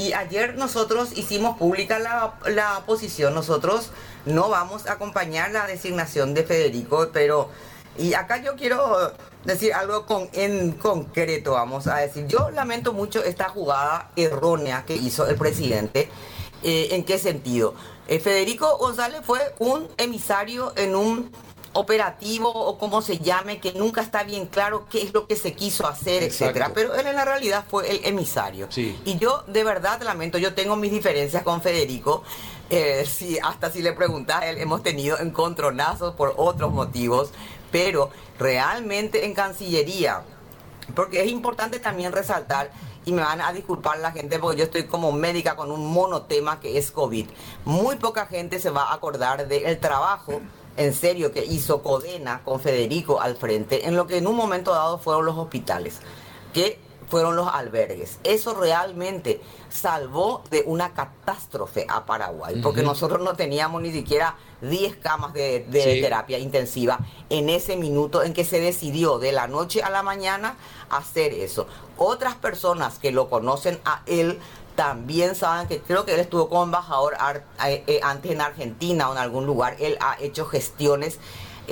Y ayer nosotros hicimos pública la, la posición, nosotros no vamos a acompañar la designación de Federico, pero, y acá yo quiero decir algo con, en concreto, vamos a decir, yo lamento mucho esta jugada errónea que hizo el presidente. Eh, ¿En qué sentido? Eh, Federico González fue un emisario en un operativo o como se llame, que nunca está bien claro qué es lo que se quiso hacer, etcétera. Pero él en la realidad fue el emisario. Y yo de verdad lamento, yo tengo mis diferencias con Federico. Eh, si, hasta si le preguntas, él, hemos tenido encontronazos por otros motivos, pero realmente en Cancillería, porque es importante también resaltar y me van a disculpar la gente porque yo estoy como médica con un monotema que es COVID. Muy poca gente se va a acordar del trabajo en serio que hizo Codena con Federico al frente en lo que en un momento dado fueron los hospitales, que fueron los albergues. Eso realmente salvó de una catástrofe a Paraguay, porque nosotros no teníamos ni siquiera 10 camas de, terapia intensiva en ese minuto en que se decidió de la noche a la mañana hacer eso. Otras personas que lo conocen a él también saben que creo que él estuvo como embajador eh, eh, antes en Argentina o en algún lugar. Él ha hecho gestiones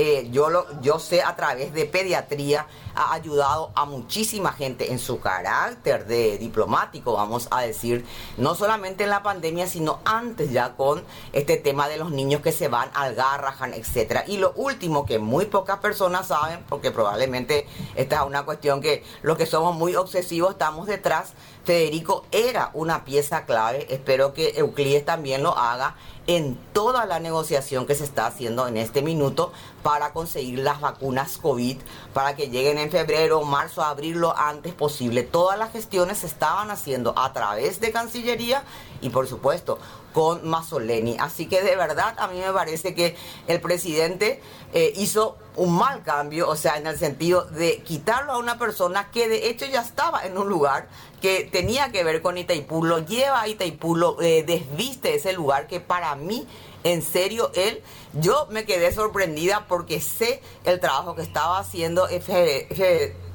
eh, yo, lo, yo sé a través de pediatría, ha ayudado a muchísima gente en su carácter de diplomático, vamos a decir, no solamente en la pandemia, sino antes ya con este tema de los niños que se van al Garrahan, etcétera. Y lo último que muy pocas personas saben, porque probablemente esta es una cuestión que los que somos muy obsesivos estamos detrás, Federico era una pieza clave, espero que Euclides también lo haga en toda la negociación que se está haciendo en este minuto para conseguir las vacunas COVID, para que lleguen en febrero, marzo, abril lo antes posible. Todas las gestiones se estaban haciendo a través de Cancillería y por supuesto con Mazzoleni. Así que de verdad a mí me parece que el presidente eh, hizo un mal cambio, o sea, en el sentido de quitarlo a una persona que de hecho ya estaba en un lugar que tenía que ver con Itaipú, lo lleva a Itaipú, lo eh, desviste ese lugar que para mí, en serio, él, yo me quedé sorprendida porque sé el trabajo que estaba haciendo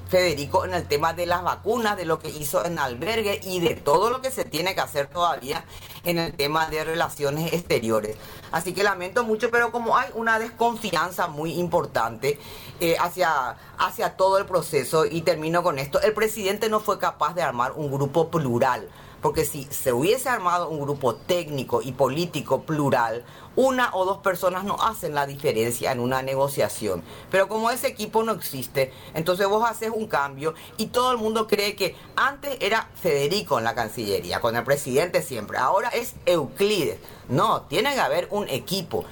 Federico en el tema de las vacunas, de lo que hizo en albergue y de todo lo que se tiene que hacer todavía en el tema de relaciones exteriores. Así que lamento mucho, pero como hay una desconfianza muy importante eh, hacia, hacia todo el proceso, y termino con esto, el presidente no fue capaz de armar un grupo plural porque si se hubiese armado un grupo técnico y político plural, una o dos personas no hacen la diferencia en una negociación. Pero como ese equipo no existe, entonces vos haces un cambio y todo el mundo cree que antes era Federico en la Cancillería, con el presidente siempre, ahora es Euclides. No, tiene que haber un equipo.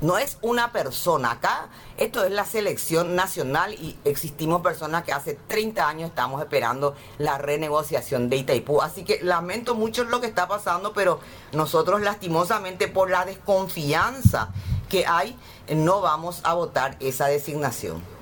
No es una persona. Acá esto es la selección nacional y existimos personas que hace 30 años estamos esperando la renegociación de Itaipú. Así que lamento mucho lo que está pasando, pero nosotros lastimosamente por la desconfianza que hay no vamos a votar esa designación.